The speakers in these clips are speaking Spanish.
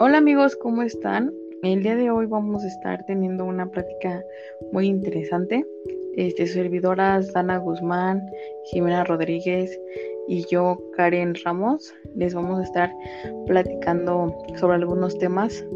Hola amigos, ¿cómo están? El día de hoy vamos a estar teniendo una plática muy interesante. Este, servidoras Dana Guzmán, Jimena Rodríguez y yo, Karen Ramos, les vamos a estar platicando sobre algunos temas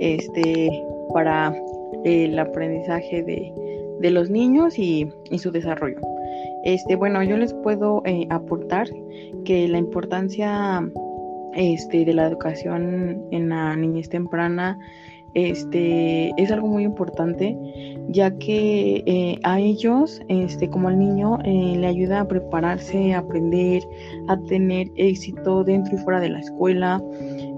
este, para el aprendizaje de, los niños y, su desarrollo. Este, bueno, yo les puedo eh, aportar que la importancia este, de la educación en la niñez temprana este, es algo muy importante, ya que eh, a ellos, este, como al niño, eh, le ayuda a prepararse, a aprender, a tener éxito dentro y fuera de la escuela,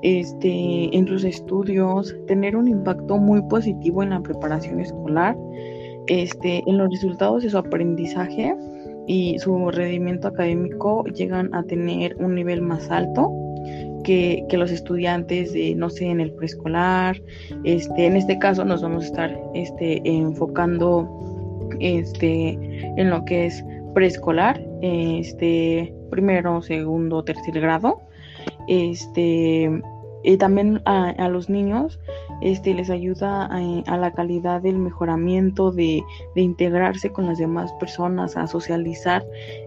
este, en sus estudios, tener un impacto muy positivo en la preparación escolar, este, en los resultados de su aprendizaje y su rendimiento académico llegan a tener un nivel más alto que, los estudiantes de, no sé, en el preescolar. Este, en este caso nos vamos a estar este, enfocando este, en lo que es preescolar, este, primero, segundo, tercer grado. Este, también a, los niños este, les ayuda a, la calidad del mejoramiento, de, integrarse con las demás personas, a socializar.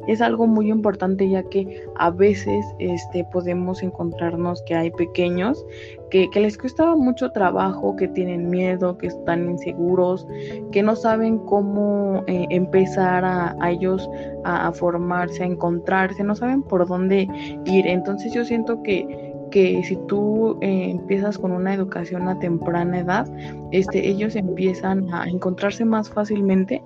Es algo muy importante ya que a veces este, podemos encontrarnos que hay pequeños que, les cuesta mucho trabajo, que tienen miedo, que están inseguros, que no saben cómo eh, empezar a, ellos a formarse, a encontrarse, no saben por dónde ir. Entonces yo siento que que si tú eh, empiezas con una educación a temprana edad, este, ellos empiezan a encontrarse más fácilmente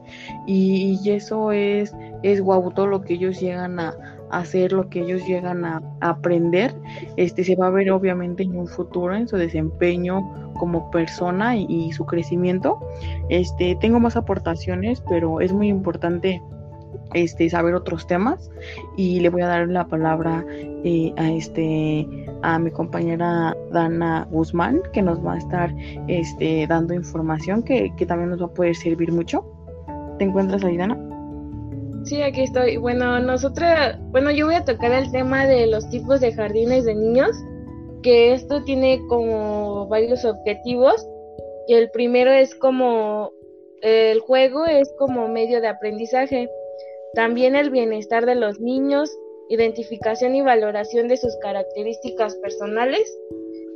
y, eso es, es guau, todo lo que ellos llegan a, hacer, lo que ellos llegan a, aprender, este, se va a ver obviamente en un futuro en su desempeño como persona y, y su crecimiento. Este, tengo más aportaciones, pero es muy importante este, saber otros temas y le voy a dar la palabra eh, a este a mi compañera Dana Guzmán que nos va a estar este, dando información que, también nos va a poder servir mucho. ¿Te encuentras ahí, Dana? Sí, aquí estoy. Bueno, nosotras, bueno, yo voy a tocar el tema de los tipos de jardines de niños, que esto tiene como varios objetivos. Y el primero es como el juego es como medio de aprendizaje. También el bienestar de los niños, identificación y valoración de sus características personales,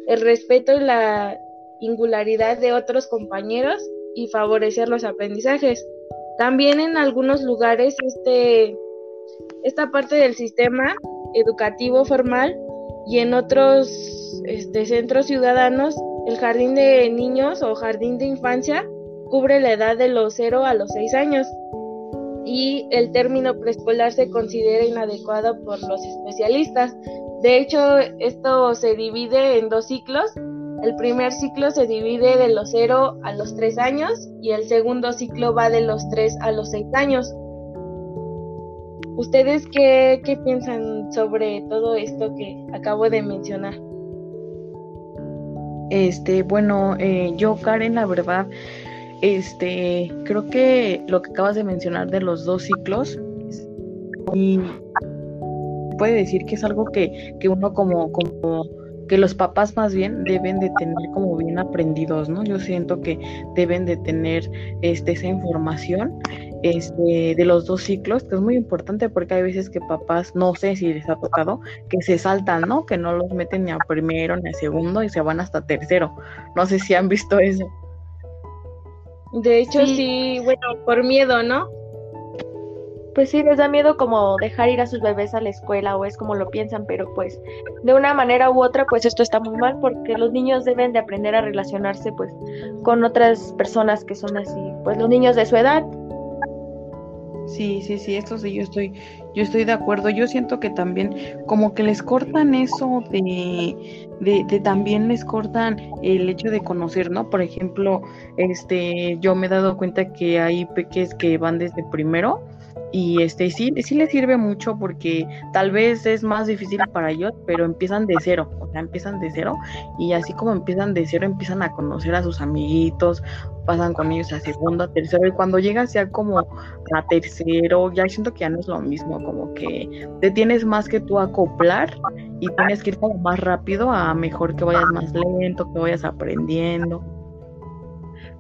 el respeto y la singularidad de otros compañeros y favorecer los aprendizajes. También en algunos lugares este, esta parte del sistema educativo formal y en otros este, centros ciudadanos el jardín de niños o jardín de infancia cubre la edad de los 0 a los 6 años y el término preescolar se considera inadecuado por los especialistas. De hecho, esto se divide en dos ciclos. El primer ciclo se divide de los 0 a los 3 años y el segundo ciclo va de los 3 a los 6 años. ¿Ustedes qué, qué piensan sobre todo esto que acabo de mencionar? Este, bueno, eh, yo, Karen, la verdad, este, creo que lo que acabas de mencionar de los dos ciclos y puede decir que es algo que, uno como, como que los papás más bien deben de tener como bien aprendidos, ¿no? Yo siento que deben de tener este, esa información este, de los dos ciclos, que es muy importante porque hay veces que papás, no sé si les ha tocado, que se saltan, ¿no? Que no los meten ni a primero ni a segundo y se van hasta tercero. No sé si han visto eso. De hecho, sí. bueno, por miedo, ¿no? Pues sí, les da miedo como dejar ir a sus bebés a la escuela o es como lo piensan, pero pues de una manera u otra pues esto está muy mal porque los niños deben de aprender a relacionarse pues con otras personas que son así, pues los niños de su edad. Sí, sí, sí, esto sí, yo estoy, yo estoy de acuerdo. Yo siento que también como que les cortan eso de, de, también les cortan el hecho de conocer, ¿no? Por ejemplo, este, yo me he dado cuenta que hay peques que van desde primero y este sí, sí les sirve mucho porque tal vez es más difícil para ellos, pero empiezan de cero, o sea, empiezan de cero y así como empiezan de cero, empiezan a conocer a sus amiguitos, pasan con ellos a segundo, a tercero y cuando llegas ya como a tercero, ya siento que ya no es lo mismo, como que te tienes más que tú acoplar y tienes que ir como más rápido a mejor que vayas más lento, que vayas aprendiendo.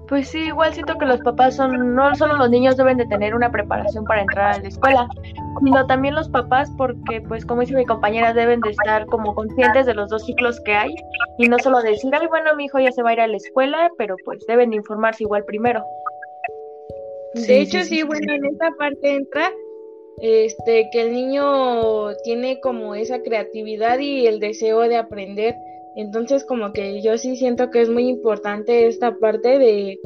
Pues sí, igual siento que los papás son, no solo los niños deben de tener una preparación para entrar a la escuela, sino también los papás porque, pues como dice mi compañera, deben de estar como conscientes de los dos ciclos que hay y no solo decir, ay, bueno, mi hijo ya se va a ir a la escuela, pero pues deben de informarse igual primero. De hecho, sí, bueno, en esta parte entra este que el niño tiene como esa creatividad y el deseo de aprender entonces como que yo sí siento que es muy importante esta parte de,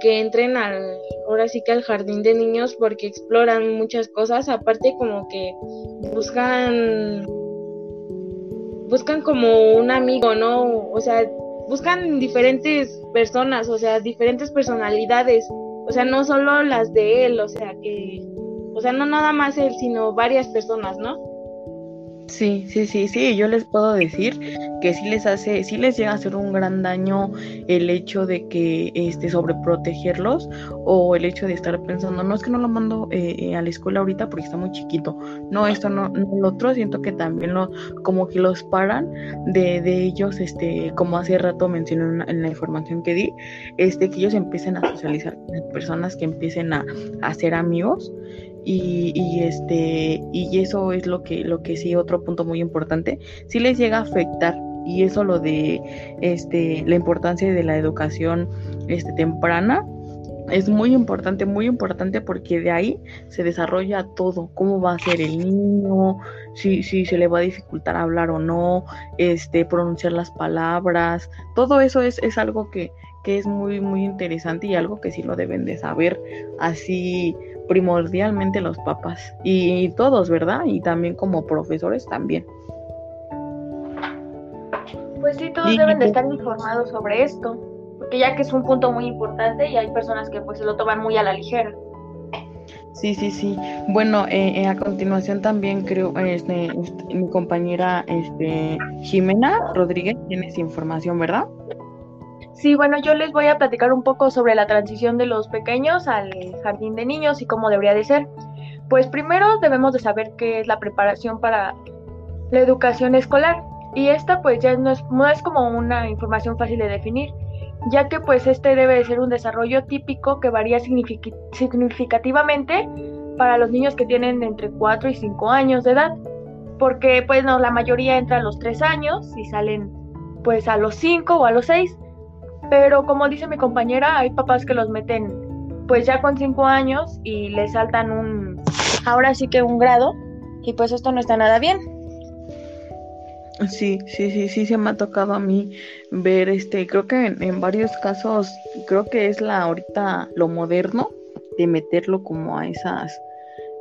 que entren al, ahora sí que al jardín de niños porque exploran muchas cosas, aparte como que buscan, buscan como un amigo, ¿no? O sea, buscan diferentes personas, o sea, diferentes personalidades, o sea, no solo las de él, o sea, que, o sea, no nada más él, sino varias personas, ¿no? Sí, sí, sí, sí, yo les puedo decir que sí les hace, sí les llega a hacer un gran daño el hecho de que este sobreprotegerlos o el hecho de estar pensando, no es que no lo mando eh, eh, a la escuela ahorita porque está muy chiquito, no, esto no, no, lo otro, siento que también lo, como que los paran de, de ellos, este, como hace rato mencioné en, la información que di, este, que ellos empiecen a socializar con personas que empiecen a, a ser amigos y, este y eso es lo que lo que sí otro punto muy importante sí les llega a afectar y eso lo de este la importancia de la educación este temprana es muy importante, muy importante porque de ahí se desarrolla todo, cómo va a ser el niño, si, si se le va a dificultar hablar o no, este, pronunciar las palabras, todo eso es, es algo que, que es muy, muy interesante y algo que sí lo deben de saber así primordialmente los papás y, todos, ¿verdad? Y también como profesores también. Pues sí, todos deben de estar informados sobre esto, porque ya que es un punto muy importante y hay personas que pues se lo toman muy a la ligera. Sí, sí, sí. Bueno, eh, eh a continuación también creo, este, este, mi compañera este, Jimena Rodríguez tiene esa información, ¿verdad? Sí, bueno, yo les voy a platicar un poco sobre la transición de los pequeños al jardín de niños y cómo debería de ser. Pues primero debemos de saber qué es la preparación para la educación escolar y esta pues ya no es, como una información fácil de definir, ya que pues este debe de ser un desarrollo típico que varía significativamente para los niños que tienen entre 4 y 5 años de edad, porque pues no, la mayoría entra a los 3 años y salen pues a los 5 o a los 6 pero como dice mi compañera, hay papás que los meten pues ya con cinco años y les saltan un, ahora sí que un grado, y pues esto no está nada bien. Sí, sí, sí, sí, se me ha tocado a mí ver, este, creo que en, en, varios casos, creo que es la ahorita lo moderno de meterlo como a esas,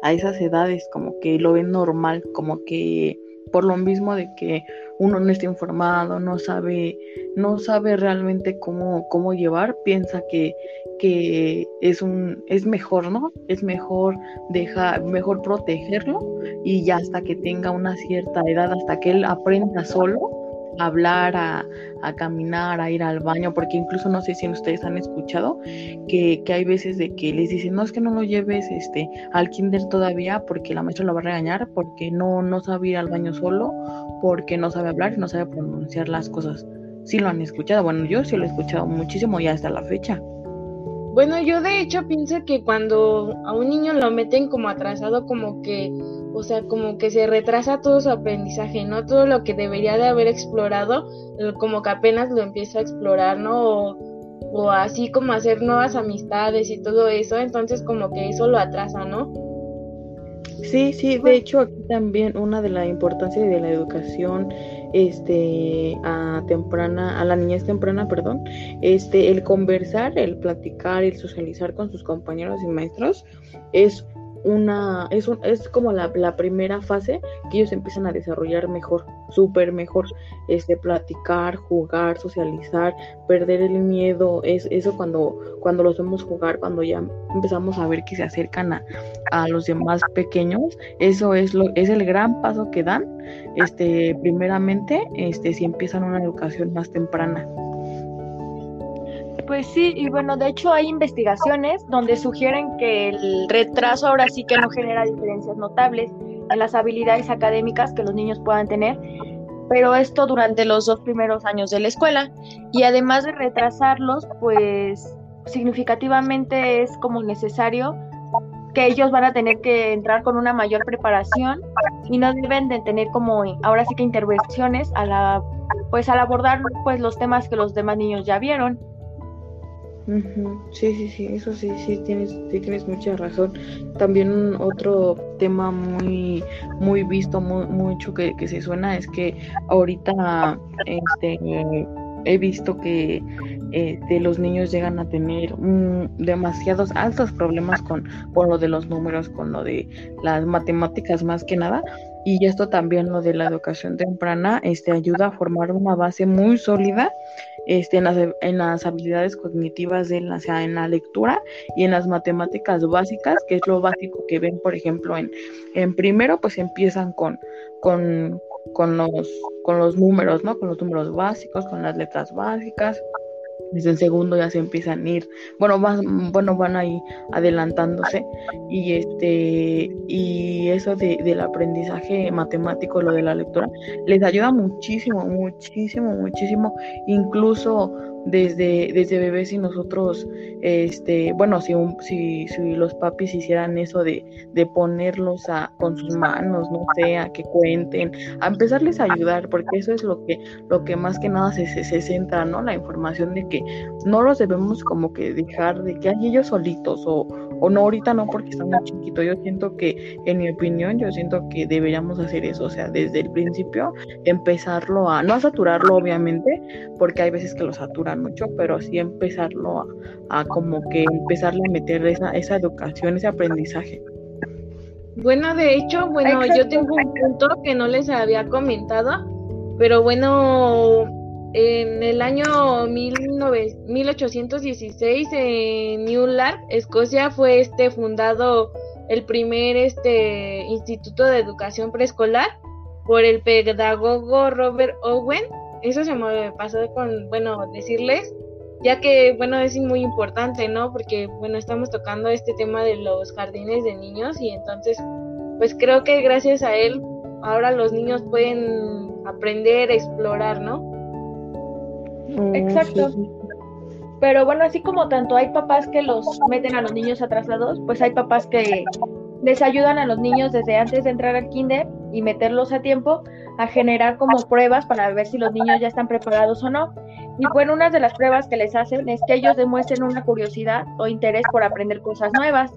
a esas edades, como que lo ven normal, como que por lo mismo de que uno no está informado, no sabe, no sabe realmente cómo, cómo llevar, piensa que, que es un, es mejor, ¿no? Es mejor dejar, mejor protegerlo y ya hasta que tenga una cierta edad, hasta que él aprenda solo, hablar, a, a, caminar, a ir al baño, porque incluso no sé si ustedes han escuchado que, que, hay veces de que les dicen, no es que no lo lleves este, al kinder todavía porque la maestra lo va a regañar, porque no, no sabe ir al baño solo, porque no sabe hablar no sabe pronunciar las cosas. Sí lo han escuchado, bueno, yo sí lo he escuchado muchísimo ya hasta la fecha. Bueno, yo de hecho pienso que cuando a un niño lo meten como atrasado, como que o sea, como que se retrasa todo su aprendizaje, ¿no? Todo lo que debería de haber explorado, como que apenas lo empieza a explorar, ¿no? O, así como hacer nuevas amistades y todo eso, entonces como que eso lo atrasa, ¿no? Sí, sí, de hecho aquí también una de la importancia de la educación este a temprana a la niñez temprana, perdón, este el conversar, el platicar, el socializar con sus compañeros y maestros es una, es, un, es como la, la, primera fase que ellos empiezan a desarrollar mejor, súper mejor, este, platicar, jugar, socializar, perder el miedo, es eso cuando, cuando los vemos jugar, cuando ya empezamos a ver que se acercan a, a los demás pequeños, eso es lo, es el gran paso que dan, este, primeramente, este, si empiezan una educación más temprana. Pues sí, y bueno, de hecho hay investigaciones donde sugieren que el retraso ahora sí que no genera diferencias notables en las habilidades académicas que los niños puedan tener, pero esto durante los dos primeros años de la escuela. Y además de retrasarlos, pues significativamente es como necesario que ellos van a tener que entrar con una mayor preparación y no deben de tener como ahora sí que intervenciones a la pues al abordar pues los temas que los demás niños ya vieron. Sí, sí, sí, eso sí, sí tienes, sí tienes mucha razón. También otro tema muy, muy visto, muy, mucho que, que se suena es que ahorita este, he visto que eh, los niños llegan a tener demasiados altos problemas con, con lo de los números, con lo de las matemáticas más que nada, y esto también lo de la educación temprana este, ayuda a formar una base muy sólida este, en, las, en las habilidades cognitivas de la, sea, en la lectura y en las matemáticas básicas, que es lo básico que ven, por ejemplo, en, en primero, pues empiezan con, con, con, los, con los números, ¿no? Con los números básicos, con las letras básicas desde el segundo ya se empiezan a ir, bueno, van, bueno, van ahí adelantándose. Y este y eso de, del aprendizaje matemático, lo de la lectura, les ayuda muchísimo, muchísimo, muchísimo, incluso desde, desde bebés y nosotros, este, bueno, si, si, si los papis hicieran eso de, de ponerlos a, con sus manos, no sé, a que cuenten, a empezarles a ayudar, porque eso es lo que, lo que más que nada se, se, centra, ¿no? La información de que no los debemos como que dejar de que hay ellos solitos o, o no ahorita no porque están muy chiquitos. Yo siento que, en mi opinión, yo siento que deberíamos hacer eso, o sea, desde el principio empezarlo a, no a saturarlo obviamente, porque hay veces que lo saturan mucho, pero sí empezarlo a, como que empezarle a meter esa, esa educación, ese aprendizaje. Bueno, de hecho, bueno, yo tengo un punto que no les había comentado, pero bueno, en el año 1816 en Newlark, Escocia, fue este fundado el primer este instituto de educación preescolar por el pedagogo Robert Owen. Eso se me pasó con, bueno, decirles, ya que, bueno, es muy importante, ¿no? Porque, bueno, estamos tocando este tema de los jardines de niños y entonces, pues creo que gracias a él, ahora los niños pueden aprender, explorar, ¿no? Mm, Exacto. Pero bueno, así como tanto hay papás que los meten a los niños atrasados, pues hay papás que les ayudan a los niños desde antes de entrar al kinder y meterlos a tiempo a generar como pruebas para ver si los niños ya están preparados o no. Y bueno, una de las pruebas que les hacen es que ellos demuestren una curiosidad o interés por aprender cosas nuevas,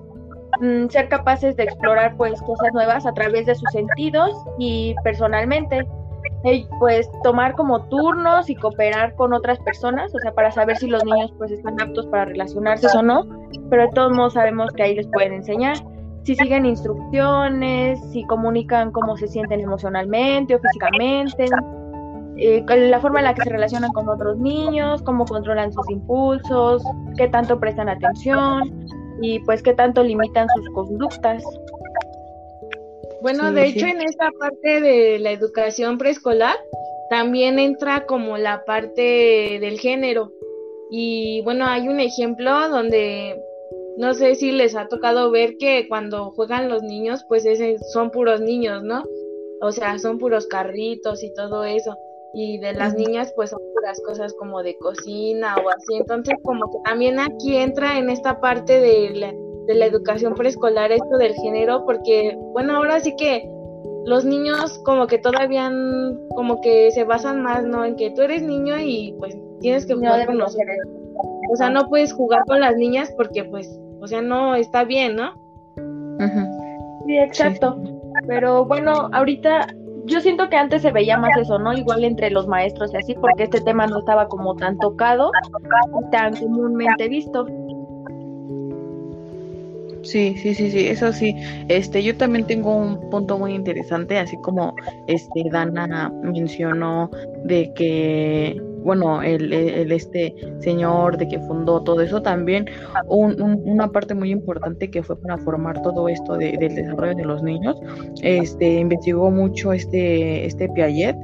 mm, ser capaces de explorar pues cosas nuevas a través de sus sentidos y personalmente pues tomar como turnos y cooperar con otras personas, o sea, para saber si los niños pues están aptos para relacionarse o no, pero de todos modos sabemos que ahí les pueden enseñar. Si siguen instrucciones, si comunican cómo se sienten emocionalmente o físicamente, eh, la forma en la que se relacionan con otros niños, cómo controlan sus impulsos, qué tanto prestan atención y pues qué tanto limitan sus conductas. Bueno, de hecho, en esta parte de la educación preescolar también entra como la parte del género. Y bueno, hay un ejemplo donde no sé si les ha tocado ver que cuando juegan los niños, pues ese, son puros niños, ¿no? O sea, son puros carritos y todo eso. Y de las niñas, pues son puras cosas como de cocina o así. Entonces, como que también aquí entra en esta parte de la de la educación preescolar esto del género, porque, bueno, ahora sí que los niños como que todavía como que se basan más, ¿no? En que tú eres niño y pues tienes que jugar con los O sea, no puedes jugar con las niñas porque pues, o sea, no está bien, ¿no? Sí, exacto. Pero bueno, ahorita yo siento que antes se veía más eso, ¿no? Igual entre los maestros y así, porque este tema no estaba como tan tocado, tan comúnmente visto. Sí, sí, sí, sí, eso sí. Este, yo también tengo un punto muy interesante, así como este Dana mencionó de que bueno, el, el, este señor de que fundó todo eso, también una parte muy importante que fue para formar todo esto del desarrollo de los niños, este, investigó mucho este, este Piaget,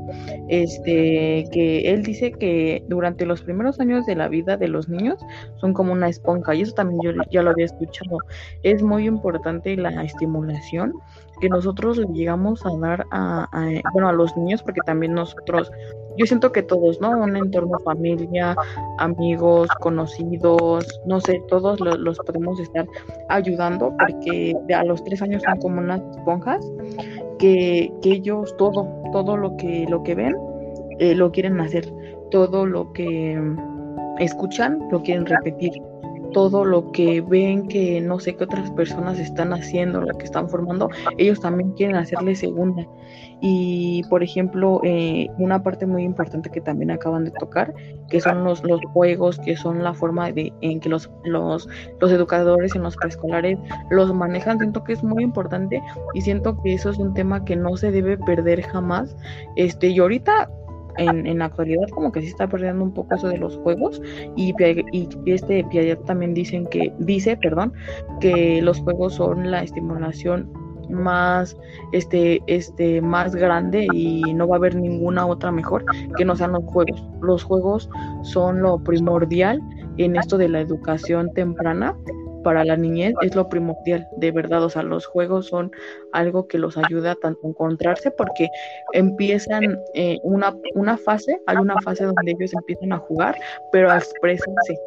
este, que él dice que durante los primeros años de la vida de los niños son como una esponja, y eso también yo ya lo había escuchado, es muy importante la estimulación que nosotros le llegamos a dar a, bueno, a los niños, porque también nosotros, yo siento que todos, ¿no? Un entorno, familia, amigos, conocidos, no sé, todos los, podemos estar ayudando, porque a los tres años son como unas esponjas, que, que ellos todo, todo lo que, lo que ven, eh, lo quieren hacer, todo lo que escuchan, lo quieren repetir todo lo que ven que no sé qué otras personas están haciendo, lo que están formando, ellos también quieren hacerle segunda. Y por ejemplo, eh, una parte muy importante que también acaban de tocar, que son los, los juegos, que son la forma de, en que los, los, los educadores en los preescolares los manejan, siento que es muy importante y siento que eso es un tema que no se debe perder jamás. Este, y ahorita en, en la actualidad como que se está perdiendo un poco eso de los juegos y, y este Piaget también dicen que dice, perdón, que los juegos son la estimulación más este este más grande y no va a haber ninguna otra mejor que no sean los juegos. Los juegos son lo primordial en esto de la educación temprana para la niñez es lo primordial, de verdad, o sea, los juegos son algo que los ayuda tanto a encontrarse porque empiezan eh, una, una fase, hay una fase donde ellos empiezan a jugar, pero a expresarse.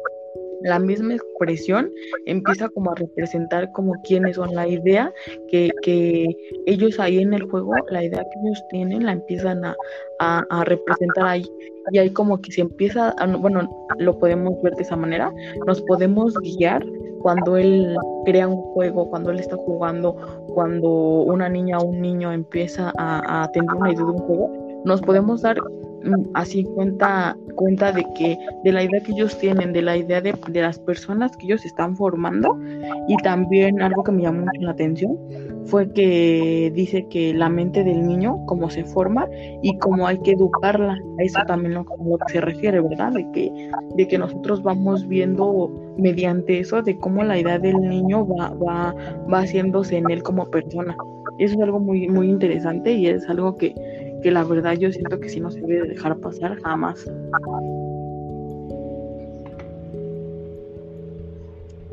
La misma expresión empieza como a representar como quiénes son la idea que, que ellos ahí en el juego, la idea que ellos tienen, la empiezan a, a, representar ahí. Y ahí como que se empieza, a, bueno, lo podemos ver de esa manera, nos podemos guiar cuando él crea un juego, cuando él está jugando, cuando una niña o un niño empieza a, tener una idea de un juego, nos podemos dar mm, así cuenta cuenta de que de la idea que ellos tienen de la idea de, de, las personas que ellos están formando y también algo que me llamó mucho la atención fue que dice que la mente del niño cómo se forma y cómo hay que educarla a eso también lo, que se refiere verdad de que de que nosotros vamos viendo mediante eso de cómo la idea del niño va, va, va haciéndose en él como persona. Eso es algo muy, muy interesante y es algo que, que la verdad yo siento que sí no se debe dejar pasar jamás.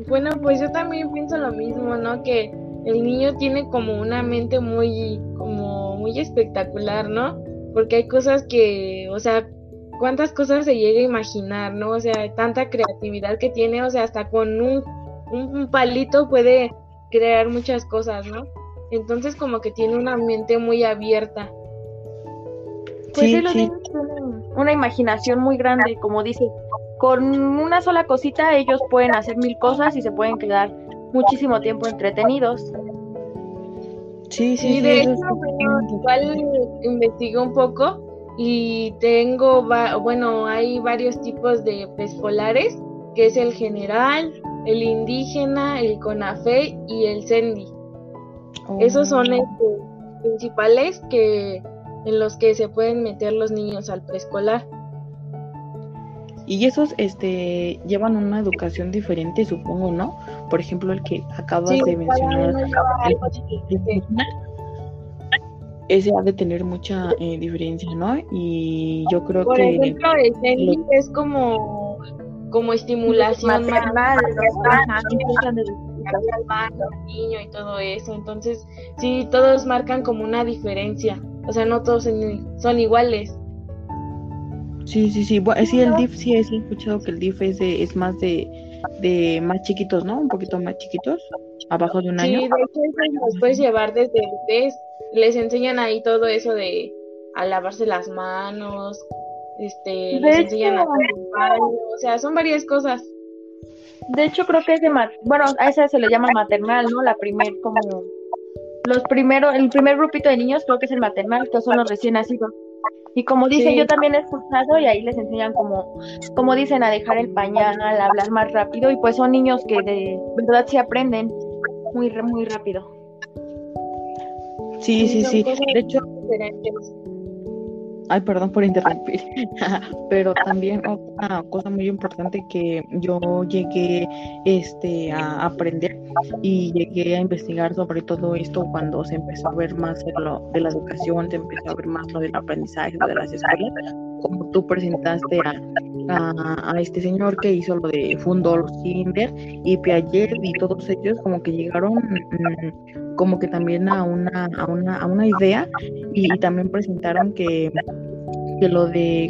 Bueno, pues yo también pienso lo mismo, ¿no? Que el niño tiene como una mente muy, como muy espectacular, ¿no? Porque hay cosas que, o sea, cuántas cosas se llega a imaginar, ¿no? O sea, tanta creatividad que tiene, o sea, hasta con un, un palito puede crear muchas cosas, ¿no? Entonces como que tiene una mente muy abierta. Pues sí, sí. una imaginación muy grande, como dice, con una sola cosita ellos pueden hacer mil cosas y se pueden quedar muchísimo tiempo entretenidos. Sí, sí, sí. De hecho, igual investigué un poco y tengo, bueno, hay varios tipos de preescolares, que es el general, el indígena, el CONAFE y el CENDI. Esos son los oh. principales que en los que se pueden meter los niños al preescolar. Y esos este llevan una educación diferente, supongo, ¿no? Por ejemplo, el que acabas de mencionar, el, ese ha de tener mucha eh, diferencia, ¿no? Y yo creo Por que... ejemplo, el es como, como estimulación maternal, niño y todo eso. Entonces, sí, todos marcan como una diferencia. O sea, no todos son iguales. Sí, sí, sí. Bueno, sí, el DIF sí he escuchado que el DIF es, de, es más de, de más chiquitos, ¿no? Un poquito más chiquitos, abajo de un año. Sí, de hecho, los puedes llevar desde el test les enseñan ahí todo eso de a lavarse las manos, este, les enseñan a hacer o sea, son varias cosas. De hecho, creo que es de, bueno, a esa se le llama maternal, ¿no? La primer, como, los primeros, el primer grupito de niños creo que es el maternal, que son los recién nacidos. Y como dice, yo también he escuchado y ahí les enseñan como, como dicen, a dejar el pañal, a hablar más rápido y pues son niños que de verdad sí aprenden muy, muy rápido. Sí, sí, sí. De hecho, Ay, perdón por interrumpir, pero también otra cosa muy importante que yo llegué este, a aprender y llegué a investigar sobre todo esto cuando se empezó a ver más de, lo, de la educación, se empezó a ver más lo del aprendizaje de las escuelas, como tú presentaste a, a, este señor que hizo lo de fundó los kinder y Piaget y todos ellos como que llegaron mm, como que también a una, a una, a una idea y, también presentaron que, que lo de...